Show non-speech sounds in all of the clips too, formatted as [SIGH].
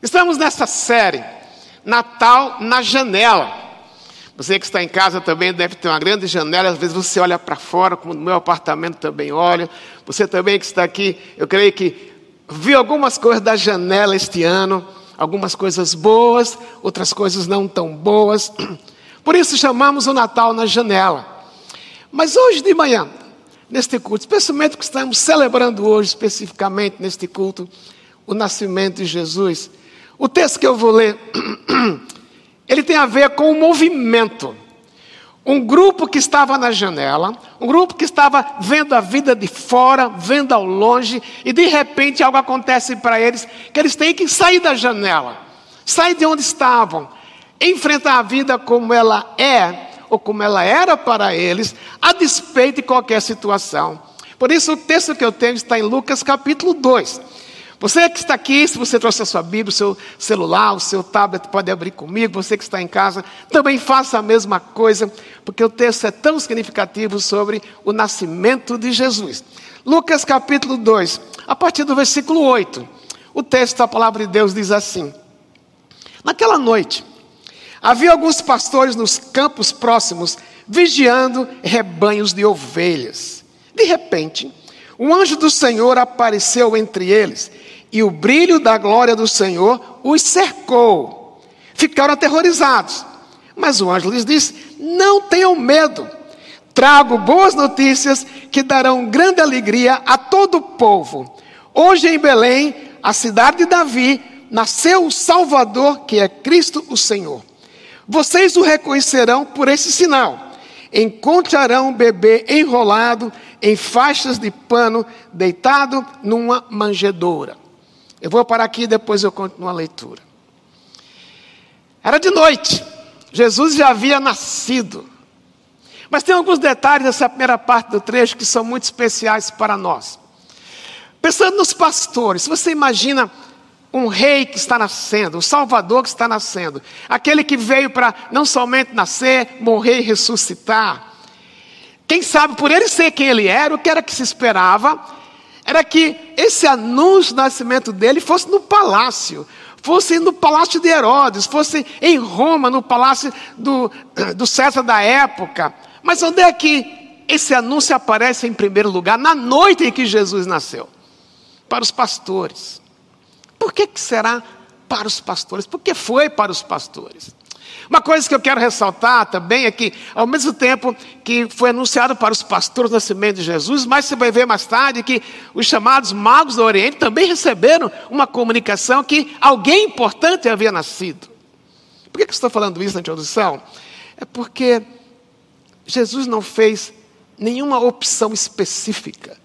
Estamos nessa série, Natal na Janela. Você que está em casa também deve ter uma grande janela, às vezes você olha para fora, como no meu apartamento também olha. Você também que está aqui, eu creio que viu algumas coisas da janela este ano, algumas coisas boas, outras coisas não tão boas. [CLEARS THROAT] Por isso chamamos o Natal na janela. Mas hoje de manhã, neste culto, especialmente que estamos celebrando hoje, especificamente neste culto, o nascimento de Jesus. O texto que eu vou ler, [CLEARS THROAT] ele tem a ver com o movimento. Um grupo que estava na janela, um grupo que estava vendo a vida de fora, vendo ao longe, e de repente algo acontece para eles, que eles têm que sair da janela, sair de onde estavam, enfrentar a vida como ela é, ou como ela era para eles, a despeito de qualquer situação. Por isso, o texto que eu tenho está em Lucas capítulo 2. Você que está aqui, se você trouxe a sua Bíblia, o seu celular, o seu tablet, pode abrir comigo. Você que está em casa, também faça a mesma coisa, porque o texto é tão significativo sobre o nascimento de Jesus. Lucas capítulo 2, a partir do versículo 8. O texto da palavra de Deus diz assim: Naquela noite, havia alguns pastores nos campos próximos, vigiando rebanhos de ovelhas. De repente, um anjo do Senhor apareceu entre eles e o brilho da glória do Senhor os cercou. Ficaram aterrorizados. Mas o anjo lhes disse: Não tenham medo. Trago boas notícias que darão grande alegria a todo o povo. Hoje em Belém, a cidade de Davi, nasceu o Salvador, que é Cristo o Senhor. Vocês o reconhecerão por esse sinal. Encontrarão um bebê enrolado em faixas de pano, deitado numa manjedoura. Eu vou parar aqui e depois eu continuo a leitura. Era de noite, Jesus já havia nascido. Mas tem alguns detalhes nessa primeira parte do trecho que são muito especiais para nós. Pensando nos pastores, você imagina um rei que está nascendo, o Salvador que está nascendo, aquele que veio para não somente nascer, morrer e ressuscitar. Quem sabe por ele ser quem ele era, o que era que se esperava era que esse anúncio do nascimento dele fosse no palácio, fosse no palácio de Herodes, fosse em Roma, no palácio do, do César da época. Mas onde é que esse anúncio aparece em primeiro lugar? Na noite em que Jesus nasceu. Para os pastores. Por que, que será para os pastores? Porque foi para os pastores. Uma coisa que eu quero ressaltar também é que, ao mesmo tempo que foi anunciado para os pastores o nascimento de Jesus, mas você vai ver mais tarde que os chamados magos do Oriente também receberam uma comunicação que alguém importante havia nascido. Por que, que estou falando isso na introdução? É porque Jesus não fez nenhuma opção específica,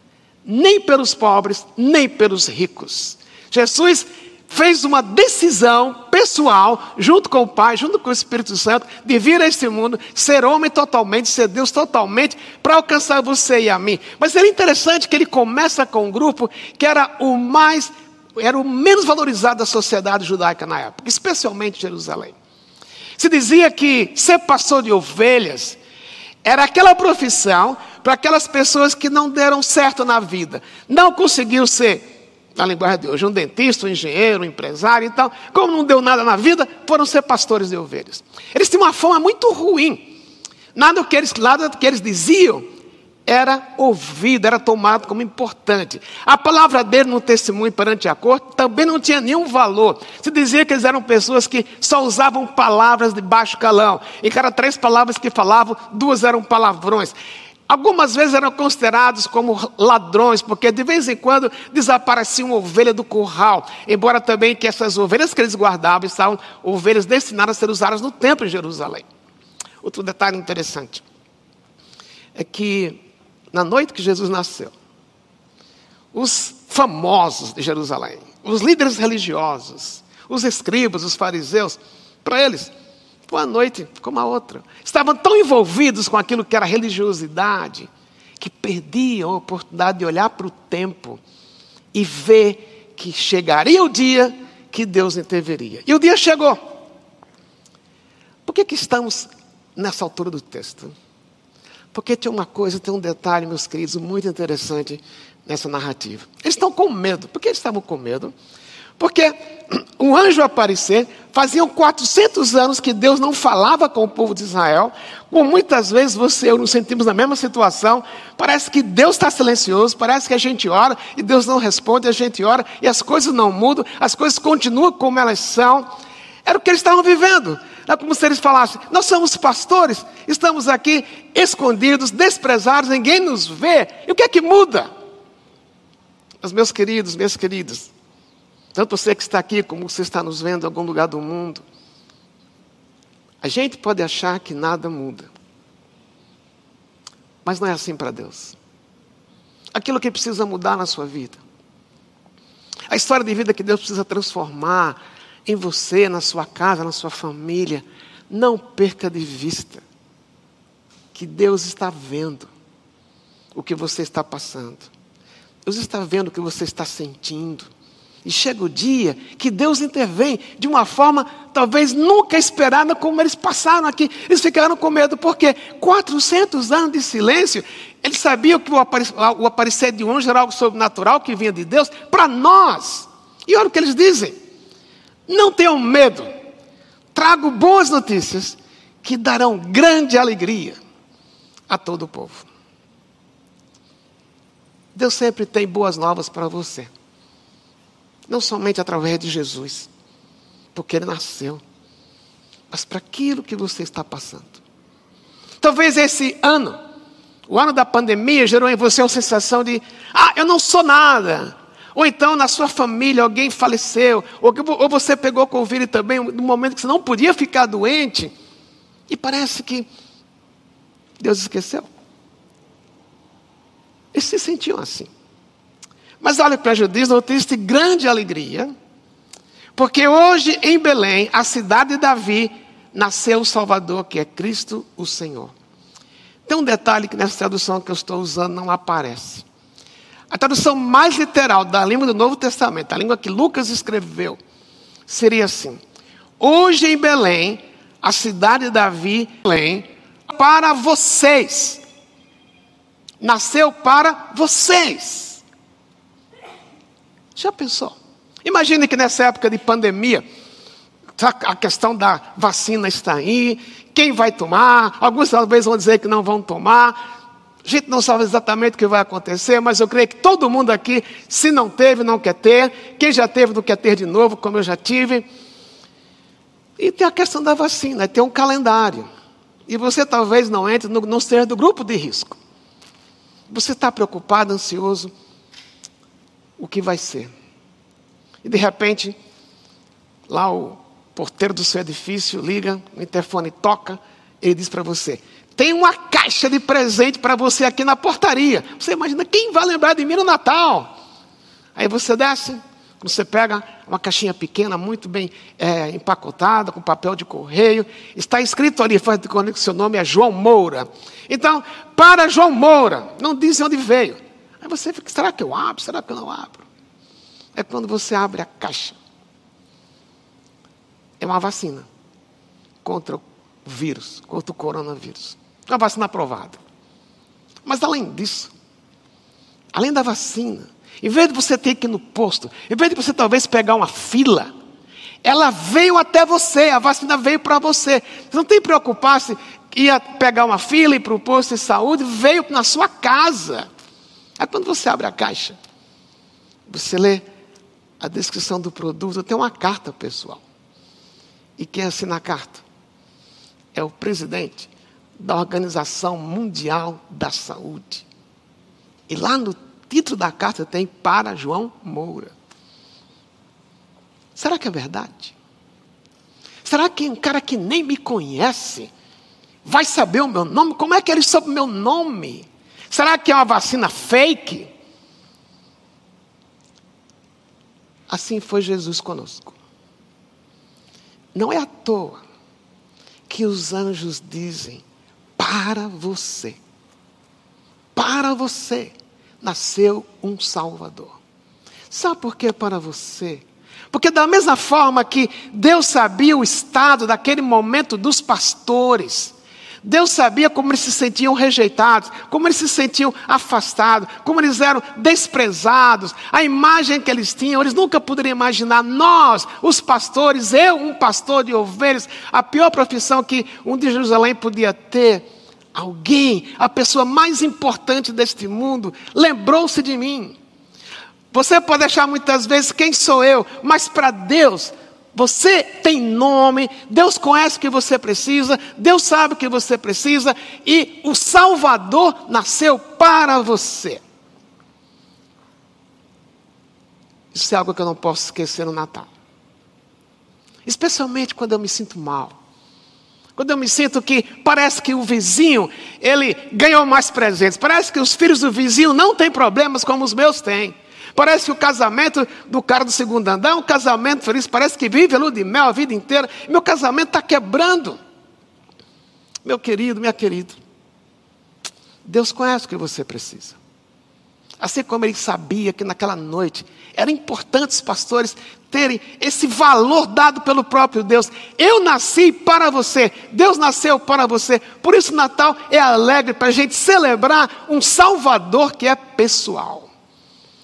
nem pelos pobres, nem pelos ricos. Jesus fez uma decisão pessoal, junto com o Pai, junto com o Espírito Santo, de vir a este mundo, ser homem totalmente, ser Deus totalmente, para alcançar você e a mim. Mas é interessante que ele começa com um grupo que era o mais, era o menos valorizado da sociedade judaica na época, especialmente Jerusalém. Se dizia que ser pastor de ovelhas era aquela profissão para aquelas pessoas que não deram certo na vida, não conseguiram ser na linguagem de hoje, um dentista, um engenheiro, um empresário. Então, como não deu nada na vida, foram ser pastores de ovelhas. Eles tinham uma fama muito ruim. Nada que eles, nada que eles diziam era ouvido, era tomado como importante. A palavra dele no testemunho perante a corte também não tinha nenhum valor. Se dizia que eles eram pessoas que só usavam palavras de baixo calão. E cada três palavras que falavam, duas eram palavrões. Algumas vezes eram considerados como ladrões, porque de vez em quando desaparecia uma ovelha do curral, embora também que essas ovelhas que eles guardavam estavam ovelhas destinadas a ser usadas no templo em Jerusalém. Outro detalhe interessante é que na noite que Jesus nasceu, os famosos de Jerusalém, os líderes religiosos, os escribas, os fariseus, para eles uma noite como a outra. Estavam tão envolvidos com aquilo que era religiosidade, que perdiam a oportunidade de olhar para o tempo e ver que chegaria o dia que Deus interveria. E o dia chegou. Por que, que estamos nessa altura do texto? Porque tem uma coisa, tem um detalhe, meus queridos, muito interessante nessa narrativa. Eles estão com medo. Por que eles estavam com medo? Porque um anjo aparecer, faziam 400 anos que Deus não falava com o povo de Israel, como muitas vezes você e eu nos sentimos na mesma situação, parece que Deus está silencioso, parece que a gente ora e Deus não responde, a gente ora e as coisas não mudam, as coisas continuam como elas são. Era o que eles estavam vivendo. Era como se eles falassem: Nós somos pastores, estamos aqui escondidos, desprezados, ninguém nos vê. E o que é que muda? Mas, meus queridos, minhas queridas, tanto você que está aqui, como você está nos vendo em algum lugar do mundo. A gente pode achar que nada muda. Mas não é assim para Deus. Aquilo que precisa mudar na sua vida. A história de vida que Deus precisa transformar em você, na sua casa, na sua família. Não perca de vista que Deus está vendo o que você está passando. Deus está vendo o que você está sentindo. E chega o dia que Deus intervém de uma forma talvez nunca esperada, como eles passaram aqui. Eles ficaram com medo, porque 400 anos de silêncio, eles sabiam que o aparecer de um anjo era algo sobrenatural que vinha de Deus para nós. E olha o que eles dizem: não tenham medo, trago boas notícias que darão grande alegria a todo o povo. Deus sempre tem boas novas para você. Não somente através de Jesus, porque ele nasceu, mas para aquilo que você está passando. Talvez esse ano, o ano da pandemia, gerou em você uma sensação de: ah, eu não sou nada. Ou então na sua família alguém faleceu, ou, você pegou Covid também, no momento que você não podia ficar doente, e parece que Deus esqueceu. Eles se sentiam assim. Mas olha para Judiz, notícia de grande alegria, porque hoje em Belém, a cidade de Davi, nasceu o Salvador, que é Cristo o Senhor. Tem um detalhe que nessa tradução que eu estou usando não aparece. A tradução mais literal da língua do Novo Testamento, a língua que Lucas escreveu, seria assim: Hoje em Belém, a cidade de Davi, Belém, para vocês. Nasceu para vocês. Já pensou? Imagine que nessa época de pandemia, a questão da vacina está aí, quem vai tomar, alguns talvez vão dizer que não vão tomar. A gente não sabe exatamente o que vai acontecer, mas eu creio que todo mundo aqui, se não teve, não quer ter. Quem já teve, não quer ter de novo, como eu já tive. E tem a questão da vacina, tem um calendário. E você talvez não entre, no, não seja do grupo de risco. Você está preocupado, ansioso o que vai ser. E de repente, lá o porteiro do seu edifício liga, o interfone toca, ele diz para você: tem uma caixa de presente para você aqui na portaria. Você imagina quem vai lembrar de mim no Natal? Aí você desce, você pega uma caixinha pequena, muito bem é, empacotada, com papel de correio, está escrito ali, faz de que seu nome é João Moura. Então, para João Moura, não diz onde veio. Aí você fica, será que eu abro? Será que eu não abro? É quando você abre a caixa. É uma vacina contra o vírus, contra o coronavírus. Uma vacina aprovada. Mas além disso, além da vacina, em vez de você ter que ir no posto, em vez de você talvez pegar uma fila, ela veio até você, a vacina veio para você. Você não tem que preocupar-se, ia pegar uma fila e ir para o posto de saúde, veio na sua casa. Aí quando você abre a caixa, você lê a descrição do produto, tem uma carta pessoal. E quem assina a carta é o presidente da Organização Mundial da Saúde. E lá no título da carta tem para João Moura. Será que é verdade? Será que um cara que nem me conhece vai saber o meu nome? Como é que ele sabe o meu nome? Será que é uma vacina fake? Assim foi Jesus conosco. Não é à toa que os anjos dizem: para você, para você nasceu um Salvador. Sabe por que para você? Porque, da mesma forma que Deus sabia o estado daquele momento dos pastores, Deus sabia como eles se sentiam rejeitados, como eles se sentiam afastados, como eles eram desprezados, a imagem que eles tinham, eles nunca poderiam imaginar. Nós, os pastores, eu, um pastor de ovelhas, a pior profissão que um de Jerusalém podia ter. Alguém, a pessoa mais importante deste mundo, lembrou-se de mim. Você pode achar muitas vezes quem sou eu, mas para Deus, você tem nome, Deus conhece o que você precisa, Deus sabe o que você precisa e o Salvador nasceu para você. Isso é algo que eu não posso esquecer no Natal. Especialmente quando eu me sinto mal. Quando eu me sinto que parece que o vizinho, ele ganhou mais presentes. Parece que os filhos do vizinho não têm problemas como os meus têm. Parece que o casamento do cara do segundo andar é um casamento feliz. Parece que vive a lua de mel a vida inteira. Meu casamento está quebrando. Meu querido, minha querida. Deus conhece o que você precisa. Assim como ele sabia que naquela noite era importante os pastores terem esse valor dado pelo próprio Deus. Eu nasci para você, Deus nasceu para você. Por isso, Natal é alegre para a gente celebrar um Salvador que é pessoal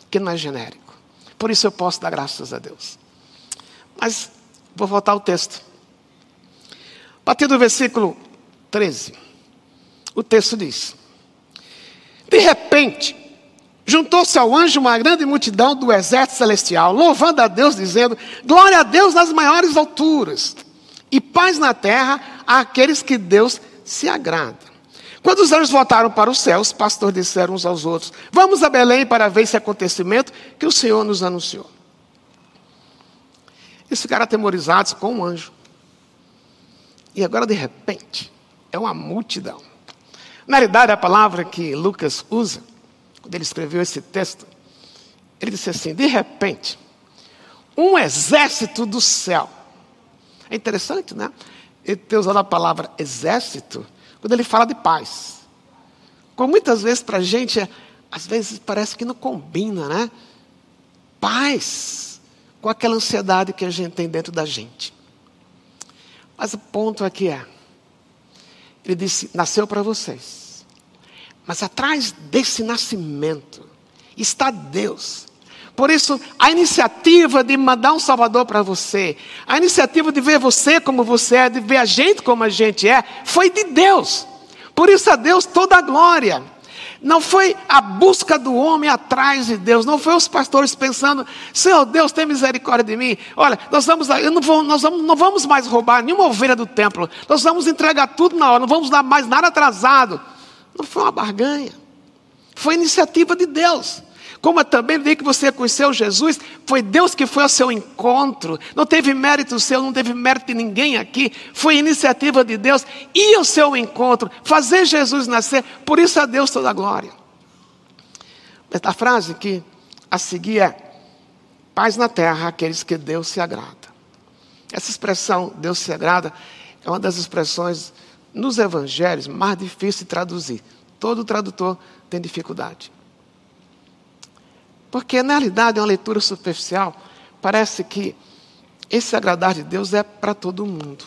que não é genérico. Por isso eu posso dar graças a Deus. Mas vou voltar ao texto. A partir do versículo 13, o texto diz: De repente, juntou-se ao anjo uma grande multidão do exército celestial, louvando a Deus, dizendo: Glória a Deus nas maiores alturas, e paz na terra àqueles que Deus se agrada. Quando os anjos voltaram para os céus, os pastores disseram uns aos outros: Vamos a Belém para ver esse acontecimento que o Senhor nos anunciou. Eles ficaram atemorizados com um anjo. E agora, de repente, é uma multidão. Na realidade, a palavra que Lucas usa, quando ele escreveu esse texto, ele disse assim: de repente, um exército do céu. É interessante, né? Ele ter usado a palavra exército quando ele fala de paz. Como muitas vezes para a gente, às vezes parece que não combina, né? Paz com aquela ansiedade que a gente tem dentro da gente. Mas o ponto aqui é, ele disse, nasceu para vocês. Mas atrás desse nascimento está Deus. Por isso, a iniciativa de mandar um Salvador para você, a iniciativa de ver você como você é, de ver a gente como a gente é, foi de Deus. Por isso, a Deus toda a glória. Não foi a busca do homem atrás de Deus, não foi os pastores pensando, Senhor Deus, tem misericórdia de mim. Olha, nós vamos, não vou, nós vamos, não vamos mais roubar nenhuma ovelha do templo, nós vamos entregar tudo na hora, não vamos dar mais nada atrasado. Não foi uma barganha, foi iniciativa de Deus. Como também no dia que você conheceu Jesus, foi Deus que foi ao seu encontro. Não teve mérito seu, não teve mérito de ninguém aqui. Foi iniciativa de Deus ir ao seu encontro, fazer Jesus nascer. Por isso a Deus toda a glória. A frase que a seguir é: paz na terra aqueles que Deus se agrada. Essa expressão, Deus se agrada, é uma das expressões nos evangelhos mais difícil de traduzir. Todo tradutor tem dificuldade. Porque na realidade é uma leitura superficial. Parece que esse agradar de Deus é para todo mundo.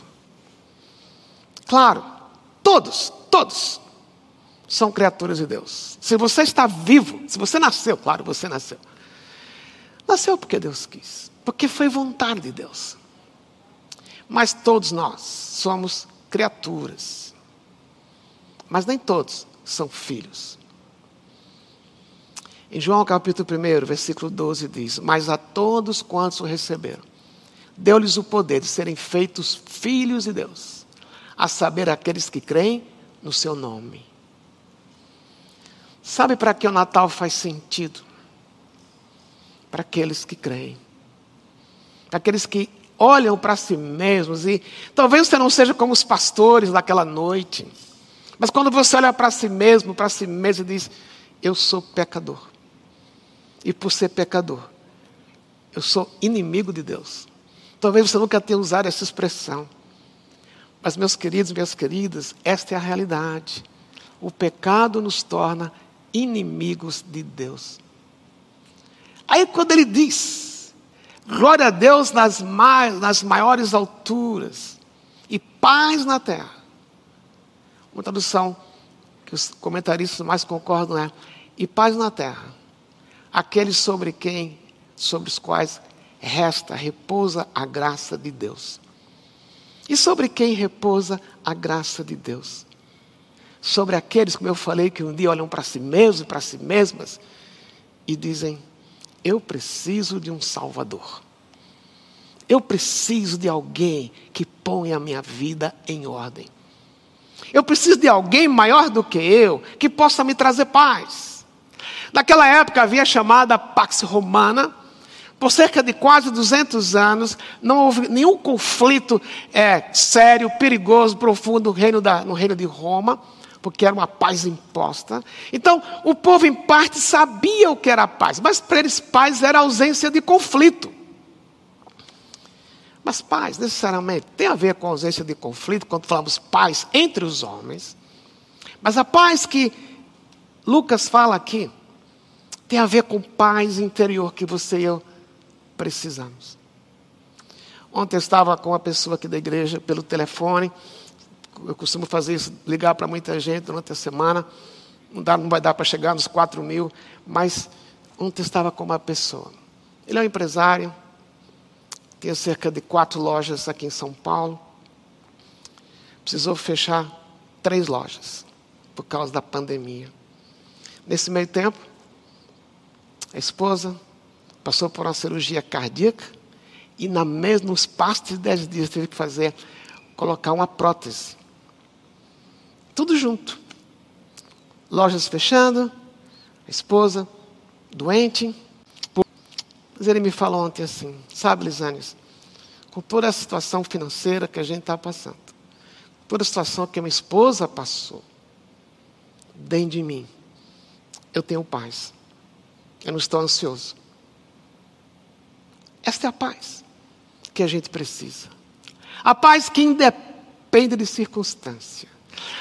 Claro, todos, todos são criaturas de Deus. Se você está vivo, se você nasceu, claro, você nasceu. Nasceu porque Deus quis, porque foi vontade de Deus. Mas todos nós somos criaturas. Mas nem todos são filhos. Em João capítulo 1, versículo 12 diz: Mas a todos quantos o receberam, deu-lhes o poder de serem feitos filhos de Deus, a saber, aqueles que creem no seu nome. Sabe para que o Natal faz sentido? Para aqueles que creem, para aqueles que olham para si mesmos e talvez você não seja como os pastores daquela noite, mas quando você olha para si mesmo, para si mesmo e diz: Eu sou pecador e por ser pecador. Eu sou inimigo de Deus. Talvez você nunca tenha usado essa expressão. Mas, meus queridos, minhas queridas, esta é a realidade. O pecado nos torna inimigos de Deus. Aí, quando ele diz, glória a Deus nas, mais, nas maiores alturas e paz na terra, Uma tradução que os comentaristas mais concordam é: e paz na terra, aqueles sobre quem, sobre os quais resta, repousa a graça de Deus. E sobre quem repousa a graça de Deus? Sobre aqueles, como eu falei, que um dia olham para si mesmos e para si mesmas e dizem: Eu preciso de um Salvador. Eu preciso de alguém que ponha a minha vida em ordem. Eu preciso de alguém maior do que eu que possa me trazer paz. Naquela época havia a chamada Pax Romana. Por cerca de quase 200 anos, não houve nenhum conflito é, sério, perigoso, profundo no reino, da, no reino de Roma, porque era uma paz imposta. Então, o povo, em parte, sabia o que era paz, mas para eles, paz era ausência de conflito. Mas paz, necessariamente, tem a ver com a ausência de conflito, quando falamos paz entre os homens. Mas a paz que Lucas fala aqui, tem a ver com paz interior que você e eu precisamos. Ontem eu estava com uma pessoa aqui da igreja pelo telefone. Eu costumo fazer isso, ligar para muita gente durante a semana. Não, dá, não vai dar para chegar nos 4 mil, mas ontem eu estava com uma pessoa. Ele é um empresário, tem cerca de quatro lojas aqui em São Paulo. Precisou fechar três lojas por causa da pandemia. Nesse meio tempo, a esposa passou por uma cirurgia cardíaca e na mesma, no espaço de dez dias teve que fazer, colocar uma prótese. Tudo junto. Lojas fechando, a esposa doente, mas ele me falou ontem assim: sabe, Lisânias, com toda a situação financeira que a gente está passando, toda a situação que a minha esposa passou, dentro de mim, eu tenho paz. Eu não estou ansioso. Esta é a paz que a gente precisa. A paz que independe de circunstância.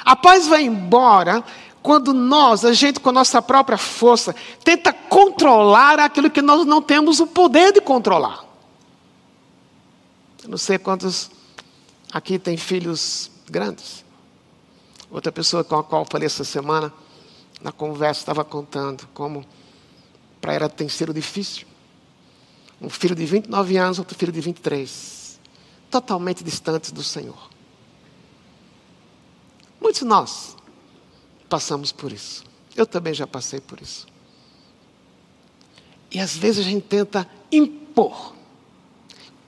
A paz vai embora quando nós, a gente com a nossa própria força, tenta controlar aquilo que nós não temos o poder de controlar. Eu não sei quantos aqui têm filhos grandes. Outra pessoa com a qual falei essa semana, na conversa, estava contando como para ela tem sido difícil. Um filho de 29 anos, outro filho de 23. Totalmente distantes do Senhor. Muitos de nós passamos por isso. Eu também já passei por isso. E às vezes a gente tenta impor,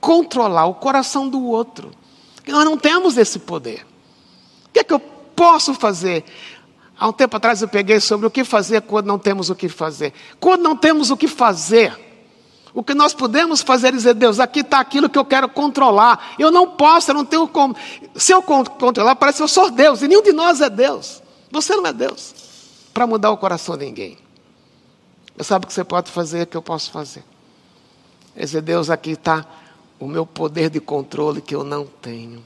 controlar o coração do outro. Nós não temos esse poder. O que é que eu posso fazer? Há um tempo atrás eu peguei sobre o que fazer quando não temos o que fazer. Quando não temos o que fazer, o que nós podemos fazer é dizer, Deus, aqui está aquilo que eu quero controlar. Eu não posso, eu não tenho como. Se eu controlar, parece que eu sou Deus, e nenhum de nós é Deus. Você não é Deus para mudar o coração de ninguém. Você sabe o que você pode fazer, que eu posso fazer. É dizer, Deus, aqui está o meu poder de controle que eu não tenho.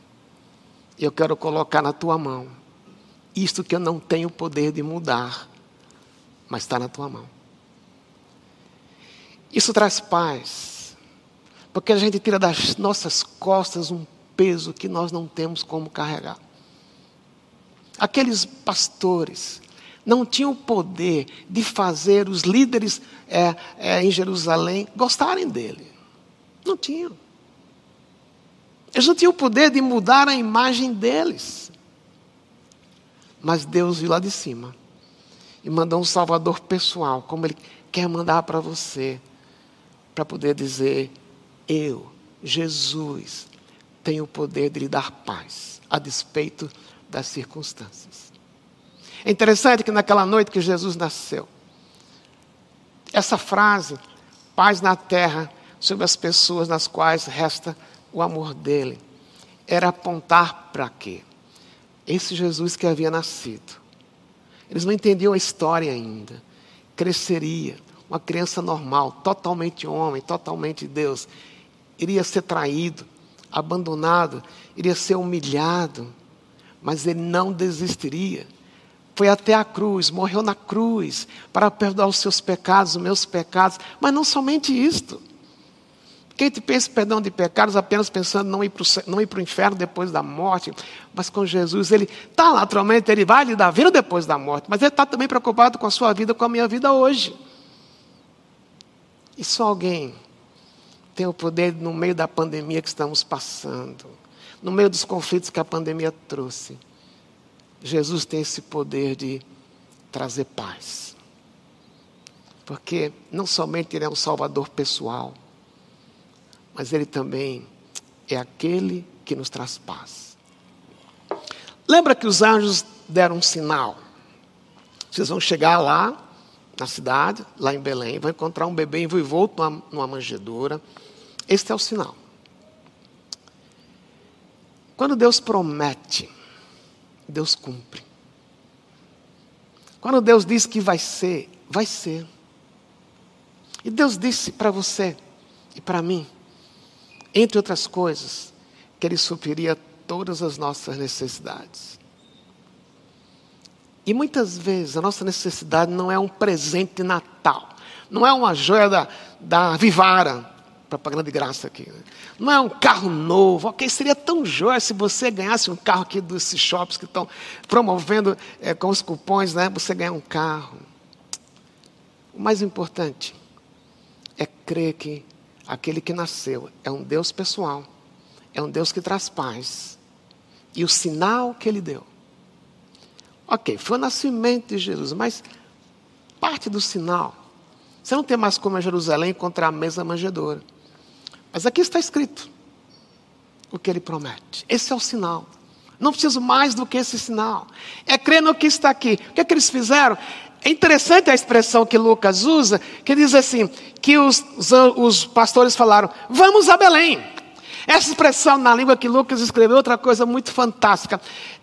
E eu quero colocar na tua mão. Isto que eu não tenho poder de mudar, mas está na tua mão. Isso traz paz, porque a gente tira das nossas costas um peso que nós não temos como carregar. Aqueles pastores não tinham o poder de fazer os líderes é, é, em Jerusalém gostarem dele. Não tinham. Eles não tinham o poder de mudar a imagem deles. Mas Deus viu lá de cima e mandou um Salvador pessoal, como Ele quer mandar para você, para poder dizer: Eu, Jesus, tenho o poder de lhe dar paz, a despeito das circunstâncias. É interessante que naquela noite que Jesus nasceu, essa frase, paz na terra, sobre as pessoas nas quais resta o amor dele, era apontar para quê? Esse Jesus que havia nascido. Eles não entendiam a história ainda. Cresceria, uma criança normal, totalmente homem, totalmente Deus, iria ser traído, abandonado, iria ser humilhado, mas ele não desistiria. Foi até a cruz, morreu na cruz para perdoar os seus pecados, os meus pecados, mas não somente isto. Quem te pensa perdão de pecados apenas pensando não ir para o inferno depois da morte, mas com Jesus, ele está naturalmente, ele vai lhe dar vida depois da morte, mas ele está também preocupado com a sua vida, com a minha vida hoje. E só alguém tem o poder no meio da pandemia que estamos passando, no meio dos conflitos que a pandemia trouxe. Jesus tem esse poder de trazer paz. Porque não somente Ele é um Salvador pessoal, mas Ele também é aquele que nos traz paz. Lembra que os anjos deram um sinal? Vocês vão chegar lá, na cidade, lá em Belém, vão encontrar um bebê envolto numa, numa manjedoura. Este é o sinal. Quando Deus promete, Deus cumpre. Quando Deus diz que vai ser, vai ser. E Deus disse para você e para mim, entre outras coisas, que Ele supriria todas as nossas necessidades. E muitas vezes a nossa necessidade não é um presente de Natal, não é uma joia da, da Vivara, propaganda de graça aqui. Né? Não é um carro novo, ok? Seria tão joia se você ganhasse um carro aqui desses shops que estão promovendo é, com os cupons, né? Você ganhar um carro. O mais importante é crer que aquele que nasceu é um Deus pessoal, é um Deus que traz paz. E o sinal que ele deu. Ok, foi o nascimento de Jesus, mas parte do sinal. Você não tem mais como em Jerusalém encontrar a mesa manjedora. Mas aqui está escrito o que ele promete. Esse é o sinal. Não preciso mais do que esse sinal. É crer no que está aqui. O que é que eles fizeram? É interessante a expressão que Lucas usa, que diz assim: que os, os, os pastores falaram, vamos a Belém. Essa expressão na língua que Lucas escreveu é outra coisa muito fantástica.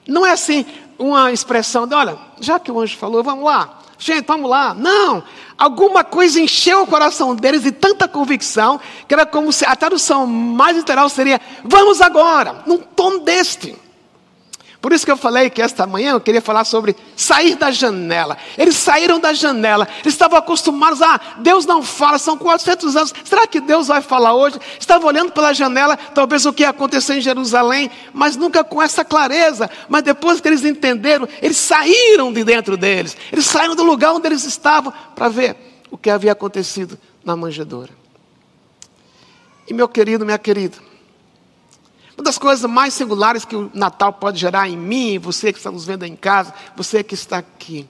Não é assim uma expressão de, olha, já que o anjo falou, vamos lá. Gente, vamos lá. Não. Alguma coisa encheu o coração deles de tanta convicção que era como se a tradução mais literal seria: vamos agora, num tom deste. Por isso que eu falei que esta manhã eu queria falar sobre sair da janela. Eles saíram da janela, eles estavam acostumados a Deus não fala, são 400 anos. Será que Deus vai falar hoje? Estavam olhando pela janela, talvez o que ia acontecer em Jerusalém, mas nunca com essa clareza. Mas depois que eles entenderam, eles saíram de dentro deles, eles saíram do lugar onde eles estavam para ver o que havia acontecido na manjedoura. E meu querido, minha querida, uma das coisas mais singulares que o Natal pode gerar em mim, você que está nos vendo em casa, você que está aqui,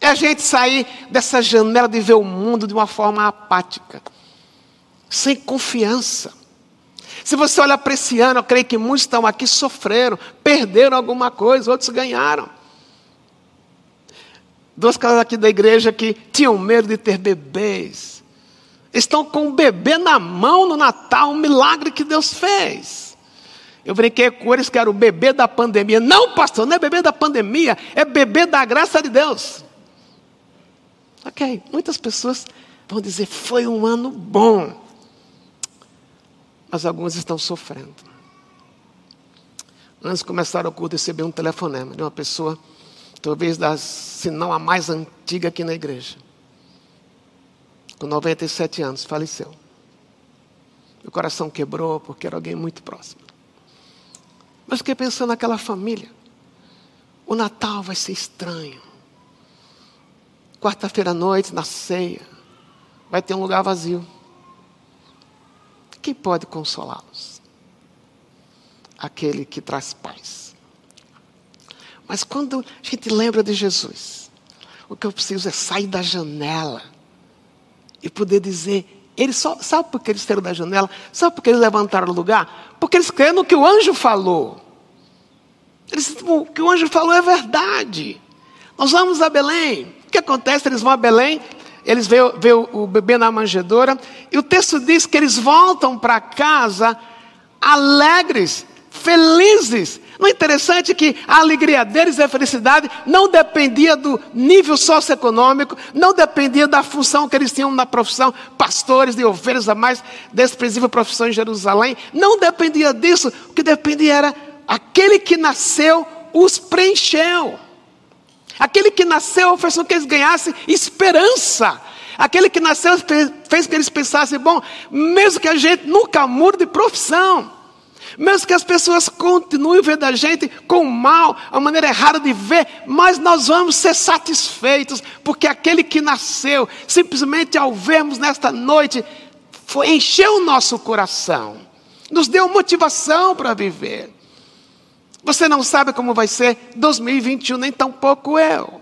é a gente sair dessa janela de ver o mundo de uma forma apática, sem confiança. Se você olha para esse ano, eu creio que muitos estão aqui sofreram, perderam alguma coisa, outros ganharam. Duas casas aqui da igreja que tinham medo de ter bebês, estão com um bebê na mão no Natal, um milagre que Deus fez. Eu brinquei com eles que era o bebê da pandemia. Não, pastor, não é bebê da pandemia, é bebê da graça de Deus. Ok, muitas pessoas vão dizer: foi um ano bom. Mas alguns estão sofrendo. Antes de começar o culto, recebi um telefonema de uma pessoa, talvez das, se não a mais antiga aqui na igreja. Com 97 anos, faleceu. Meu coração quebrou porque era alguém muito próximo. Mas fiquei pensando naquela família. O Natal vai ser estranho. Quarta-feira à noite, na ceia, vai ter um lugar vazio. Quem pode consolá-los? Aquele que traz paz. Mas quando a gente lembra de Jesus, o que eu preciso é sair da janela e poder dizer eles só, sabe por que eles saíram da janela? Sabe por que eles levantaram do lugar? Porque eles creem no que o anjo falou. Eles, o que o anjo falou é verdade. Nós vamos a Belém. O que acontece? Eles vão a Belém, eles veem, veem o, o bebê na manjedoura, e o texto diz que eles voltam para casa alegres, felizes. Não é interessante que a alegria deles e a felicidade não dependia do nível socioeconômico, não dependia da função que eles tinham na profissão, pastores de ovelhas, a mais desprezível profissão em Jerusalém, não dependia disso, o que dependia era aquele que nasceu os preencheu. Aquele que nasceu fez com que eles ganhassem esperança. Aquele que nasceu fez que eles pensassem: bom, mesmo que a gente nunca mude de profissão, mesmo que as pessoas continuem vendo a gente com mal, a maneira errada de ver, mas nós vamos ser satisfeitos, porque aquele que nasceu, simplesmente ao vermos nesta noite, foi, encheu o nosso coração, nos deu motivação para viver. Você não sabe como vai ser 2021, nem tampouco eu.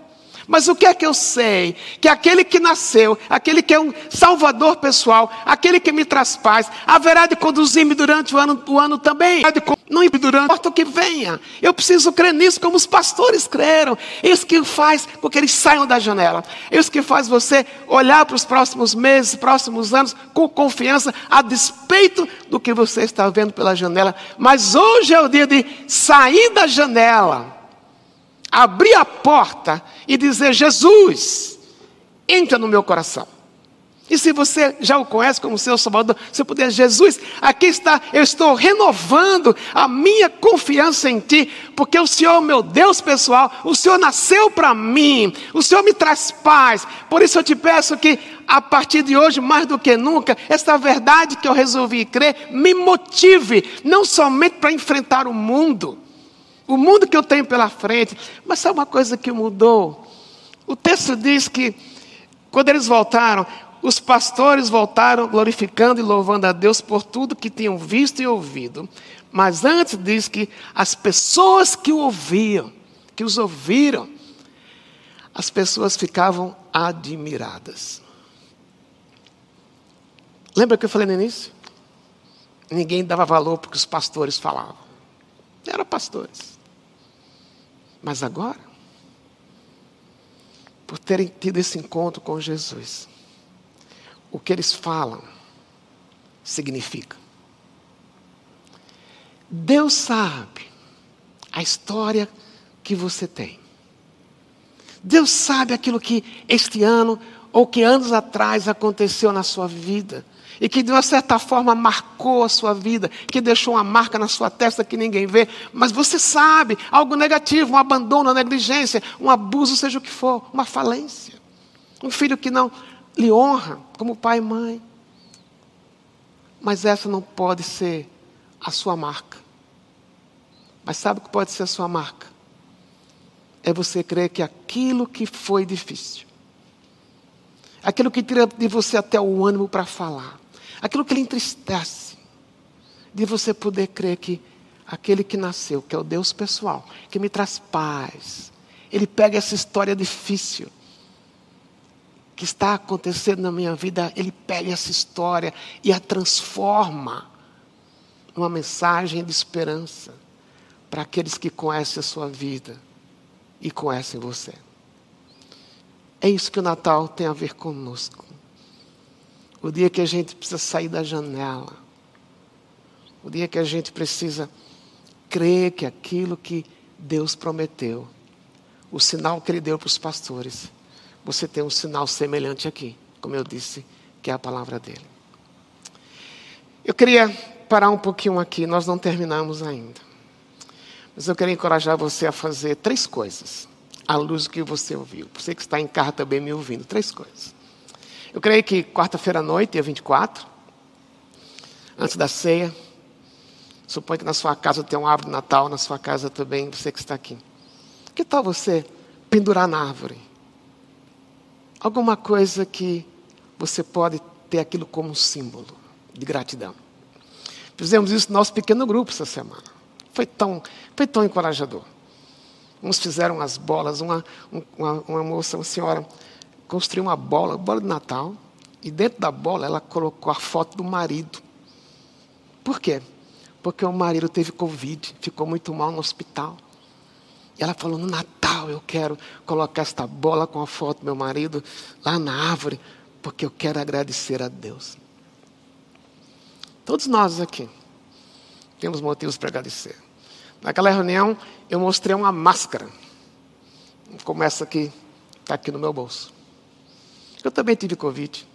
Mas o que é que eu sei? Que aquele que nasceu, aquele que é um salvador pessoal, aquele que me traz paz, haverá de conduzir-me durante o ano, o ano também. Não importa o que venha. Eu preciso crer nisso como os pastores creram. Isso que faz com que eles saiam da janela. Isso que faz você olhar para os próximos meses, próximos anos, com confiança, a despeito do que você está vendo pela janela. Mas hoje é o dia de sair da janela abrir a porta e dizer: Jesus, entra no meu coração. E se você já o conhece como seu Salvador, você puder, Jesus, aqui está, eu estou renovando a minha confiança em Ti, porque o Senhor, meu Deus pessoal, o Senhor nasceu para mim, o Senhor me traz paz. Por isso eu te peço que, a partir de hoje, mais do que nunca, essa verdade que eu resolvi crer me motive, não somente para enfrentar o mundo, o mundo que eu tenho pela frente. Mas sabe uma coisa que mudou? O texto diz que, quando eles voltaram, os pastores voltaram glorificando e louvando a Deus por tudo que tinham visto e ouvido. Mas antes diz que as pessoas que o ouviam, que os ouviram, as pessoas ficavam admiradas. Lembra que eu falei no início? Ninguém dava valor porque os pastores falavam. Eram pastores. Mas agora, por terem tido esse encontro com Jesus, o que eles falam significa. Deus sabe a história que você tem. Deus sabe aquilo que este ano ou que anos atrás aconteceu na sua vida e que de uma certa forma marcou a sua vida, que deixou uma marca na sua testa que ninguém vê, mas você sabe, algo negativo, um abandono, uma negligência, um abuso, seja o que for, uma falência. Um filho que não lhe honra como pai e mãe. Mas essa não pode ser a sua marca. Mas sabe o que pode ser a sua marca? É você crer que aquilo que foi difícil, aquilo que tira de você até o ânimo para falar, aquilo que lhe entristece, de você poder crer que aquele que nasceu, que é o Deus pessoal, que me traz paz, ele pega essa história difícil que está acontecendo na minha vida, ele pega essa história e a transforma numa mensagem de esperança para aqueles que conhecem a sua vida e conhecem você. É isso que o Natal tem a ver conosco. O dia que a gente precisa sair da janela. O dia que a gente precisa crer que aquilo que Deus prometeu, o sinal que Ele deu para os pastores, você tem um sinal semelhante aqui, como eu disse, que é a palavra dele. Eu queria parar um pouquinho aqui, nós não terminamos ainda. Mas eu queria encorajar você a fazer três coisas, à luz do que você ouviu. Você que está em casa também me ouvindo, três coisas. Eu creio que quarta-feira à noite, dia 24, antes da ceia, suponho que na sua casa tem um árvore de Natal, na sua casa também, você que está aqui. Que tal você pendurar na árvore? Alguma coisa que você pode ter aquilo como um símbolo de gratidão. Fizemos isso no nosso pequeno grupo essa semana. Foi tão, foi tão encorajador. Uns fizeram as bolas, uma, uma, uma moça, uma senhora, construiu uma bola, bola de Natal, e dentro da bola ela colocou a foto do marido. Por quê? Porque o marido teve Covid, ficou muito mal no hospital. E ela falou: no Natal eu quero colocar esta bola com a foto do meu marido lá na árvore, porque eu quero agradecer a Deus. Todos nós aqui temos motivos para agradecer. Naquela reunião eu mostrei uma máscara, como essa que está aqui no meu bolso. Eu também tive Covid.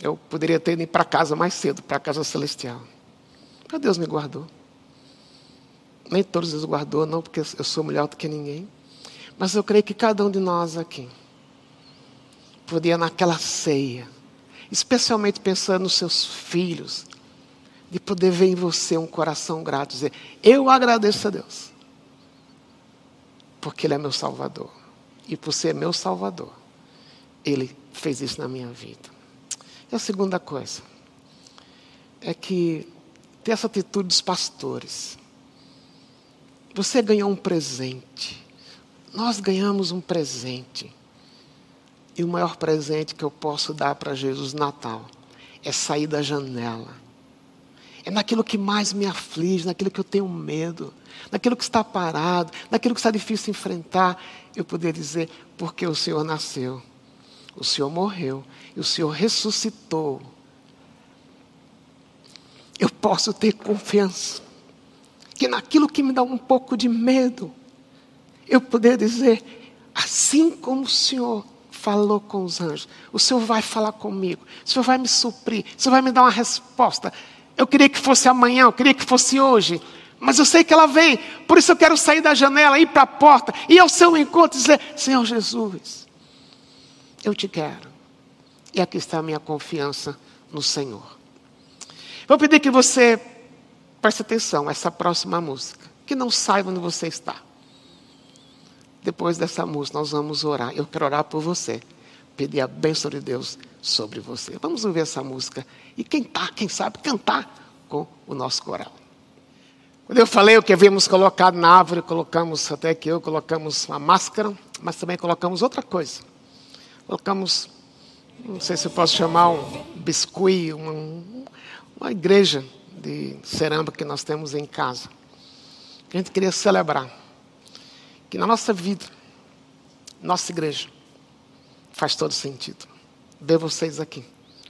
Eu poderia ter ido para casa mais cedo, para a casa celestial. Mas Deus me guardou. Nem todos Deus guardou, não porque eu sou melhor do que ninguém. Mas eu creio que cada um de nós aqui poder naquela ceia, especialmente pensando nos seus filhos, de poder ver em você um coração grato, dizer: Eu agradeço a Deus, porque Ele é meu Salvador, e por ser meu Salvador, Ele fez isso na minha vida. E a segunda coisa é que ter essa atitude dos pastores. Você ganhou um presente. Nós ganhamos um presente. E o maior presente que eu posso dar para Jesus Natal é sair da janela. É naquilo que mais me aflige, naquilo que eu tenho medo, naquilo que está parado, naquilo que está difícil enfrentar, eu poder dizer, porque o Senhor nasceu, o Senhor morreu e o Senhor ressuscitou. Eu posso ter confiança que naquilo que me dá um pouco de medo, eu poder dizer, assim como o Senhor falou com os anjos, o Senhor vai falar comigo, o Senhor vai me suprir, o Senhor vai me dar uma resposta. Eu queria que fosse amanhã, eu queria que fosse hoje, mas eu sei que ela vem, por isso eu quero sair da janela, ir para a porta, ir ao seu encontro e dizer: Senhor Jesus, eu te quero. E aqui está a minha confiança no Senhor. Vou pedir que você Preste atenção, essa próxima música. Que não saiba onde você está. Depois dessa música, nós vamos orar. Eu quero orar por você. Pedir a bênção de Deus sobre você. Vamos ouvir essa música. E quem está, quem sabe, cantar com o nosso coral. Quando eu falei o que havíamos colocado na árvore, colocamos, até que eu colocamos uma máscara, mas também colocamos outra coisa. Colocamos, não sei se eu posso chamar um biscuit, uma, uma igreja de cerâmica que nós temos em casa. A gente queria celebrar que na nossa vida, nossa igreja, faz todo sentido. Ver vocês aqui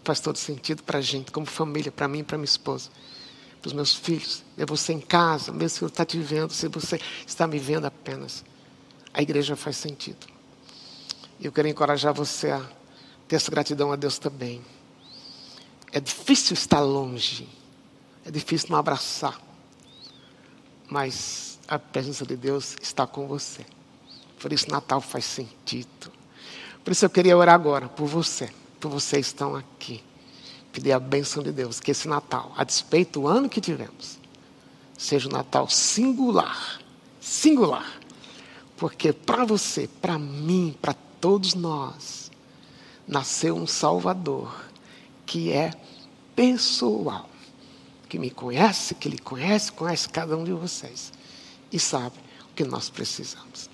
faz todo sentido para a gente, como família, para mim para minha esposa, para os meus filhos. Ver você em casa, mesmo se eu está te vendo, se você está me vendo apenas, a igreja faz sentido. Eu quero encorajar você a ter essa gratidão a Deus também. É difícil estar longe é difícil não abraçar. Mas a presença de Deus está com você. Por isso Natal faz sentido. Por isso eu queria orar agora por você, por vocês que estão aqui. Pedir a bênção de Deus, que esse Natal, a despeito do ano que tivemos, seja um Natal singular. Singular. Porque para você, para mim, para todos nós, nasceu um Salvador que é pessoal que me conhece, que lhe conhece, conhece cada um de vocês e sabe o que nós precisamos.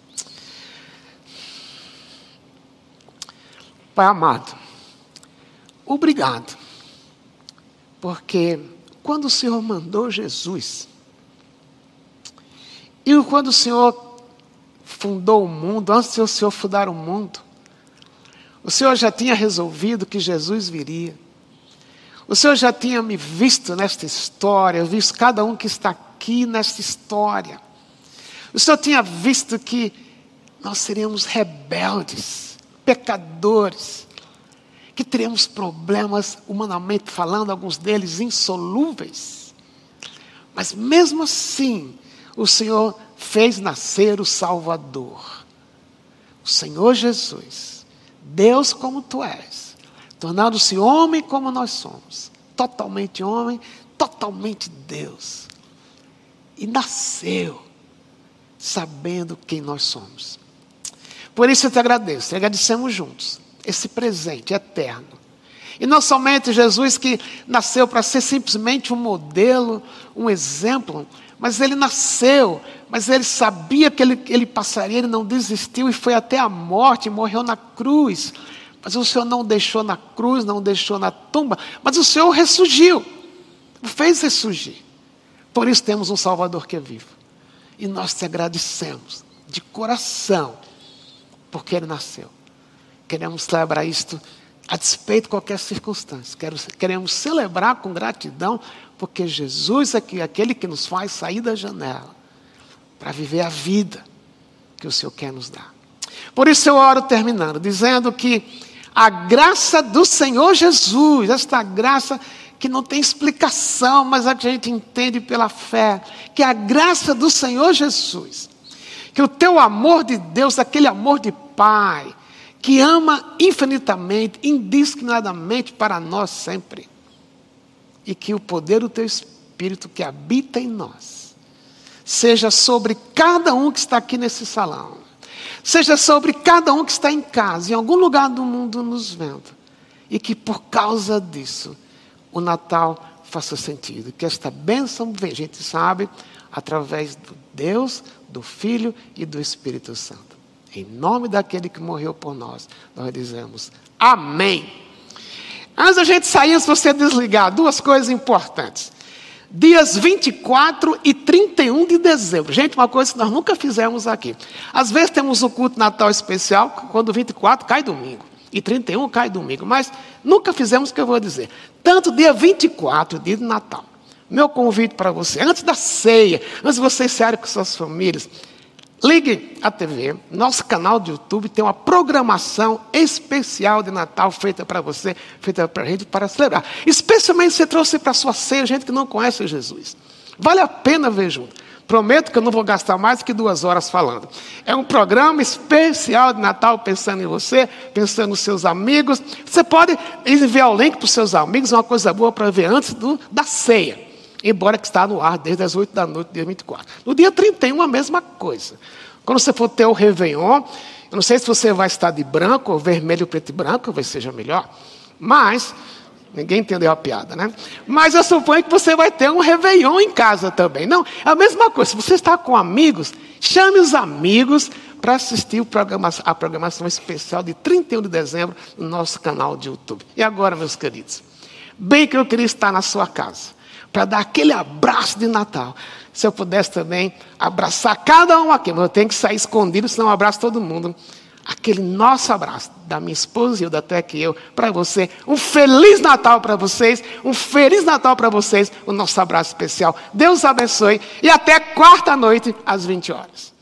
Pai amado, obrigado, porque quando o Senhor mandou Jesus, e quando o Senhor fundou o mundo, antes de o Senhor fundar o mundo, o Senhor já tinha resolvido que Jesus viria. O Senhor já tinha me visto nesta história, visto cada um que está aqui nesta história. O Senhor tinha visto que nós seríamos rebeldes, pecadores, que teríamos problemas, humanamente falando, alguns deles insolúveis. Mas mesmo assim, o Senhor fez nascer o Salvador. O Senhor Jesus, Deus como tu és tornando-se homem como nós somos, totalmente homem, totalmente Deus. E nasceu sabendo quem nós somos. Por isso eu te agradeço, e agradecemos juntos esse presente eterno. E não somente Jesus que nasceu para ser simplesmente um modelo, um exemplo, mas ele nasceu, mas ele sabia que ele, ele passaria, ele não desistiu e foi até a morte, morreu na cruz mas o Senhor não deixou na cruz, não deixou na tumba, mas o Senhor ressurgiu, fez ressurgir. Por isso temos um Salvador que é vivo. E nós te agradecemos de coração, porque Ele nasceu. Queremos celebrar isto a despeito de qualquer circunstância. Queremos celebrar com gratidão, porque Jesus é aquele que nos faz sair da janela para viver a vida que o Senhor quer nos dar. Por isso eu oro terminando, dizendo que a graça do Senhor Jesus, esta graça que não tem explicação, mas a gente entende pela fé, que é a graça do Senhor Jesus, que o teu amor de Deus, aquele amor de Pai, que ama infinitamente, indiscriminadamente para nós sempre. E que o poder do teu Espírito que habita em nós seja sobre cada um que está aqui nesse salão, seja sobre cada um que está em casa, em algum lugar do mundo nos vendo, e que por causa disso o Natal faça sentido, que esta bênção, a gente sabe, através do Deus, do Filho e do Espírito Santo. Em nome daquele que morreu por nós, nós dizemos amém. Antes da gente sair, se você desligar, duas coisas importantes. Dias 24 e 31 de dezembro. Gente, uma coisa que nós nunca fizemos aqui. Às vezes temos um culto Natal especial, quando 24 cai domingo. E 31 cai domingo. Mas nunca fizemos o que eu vou dizer. Tanto dia 24, dia de Natal. Meu convite para você, antes da ceia, antes de você sair com suas famílias, Ligue a TV, nosso canal de YouTube tem uma programação especial de Natal feita para você, feita para a gente para celebrar. Especialmente se você trouxe para a sua ceia gente que não conhece Jesus. Vale a pena ver junto. Prometo que eu não vou gastar mais que duas horas falando. É um programa especial de Natal pensando em você, pensando nos seus amigos. Você pode enviar o link para os seus amigos, é uma coisa boa para ver antes do, da ceia embora que está no ar desde as 8 da noite, dia 24. No dia 31, a mesma coisa. Quando você for ter o Réveillon, eu não sei se você vai estar de branco, ou vermelho, preto e branco, talvez seja melhor, mas, ninguém entendeu a piada, né? Mas eu suponho que você vai ter um Réveillon em casa também. Não, é a mesma coisa. Se você está com amigos, chame os amigos para assistir programa, a programação especial de 31 de dezembro no nosso canal de YouTube. E agora, meus queridos, bem que eu queria estar na sua casa para dar aquele abraço de Natal. Se eu pudesse também abraçar cada um aqui, mas eu tenho que sair escondido, senão eu abraço todo mundo. Aquele nosso abraço da minha esposa e da que eu, para você. Um feliz Natal para vocês, um feliz Natal para vocês, o nosso abraço especial. Deus abençoe e até quarta noite às 20 horas.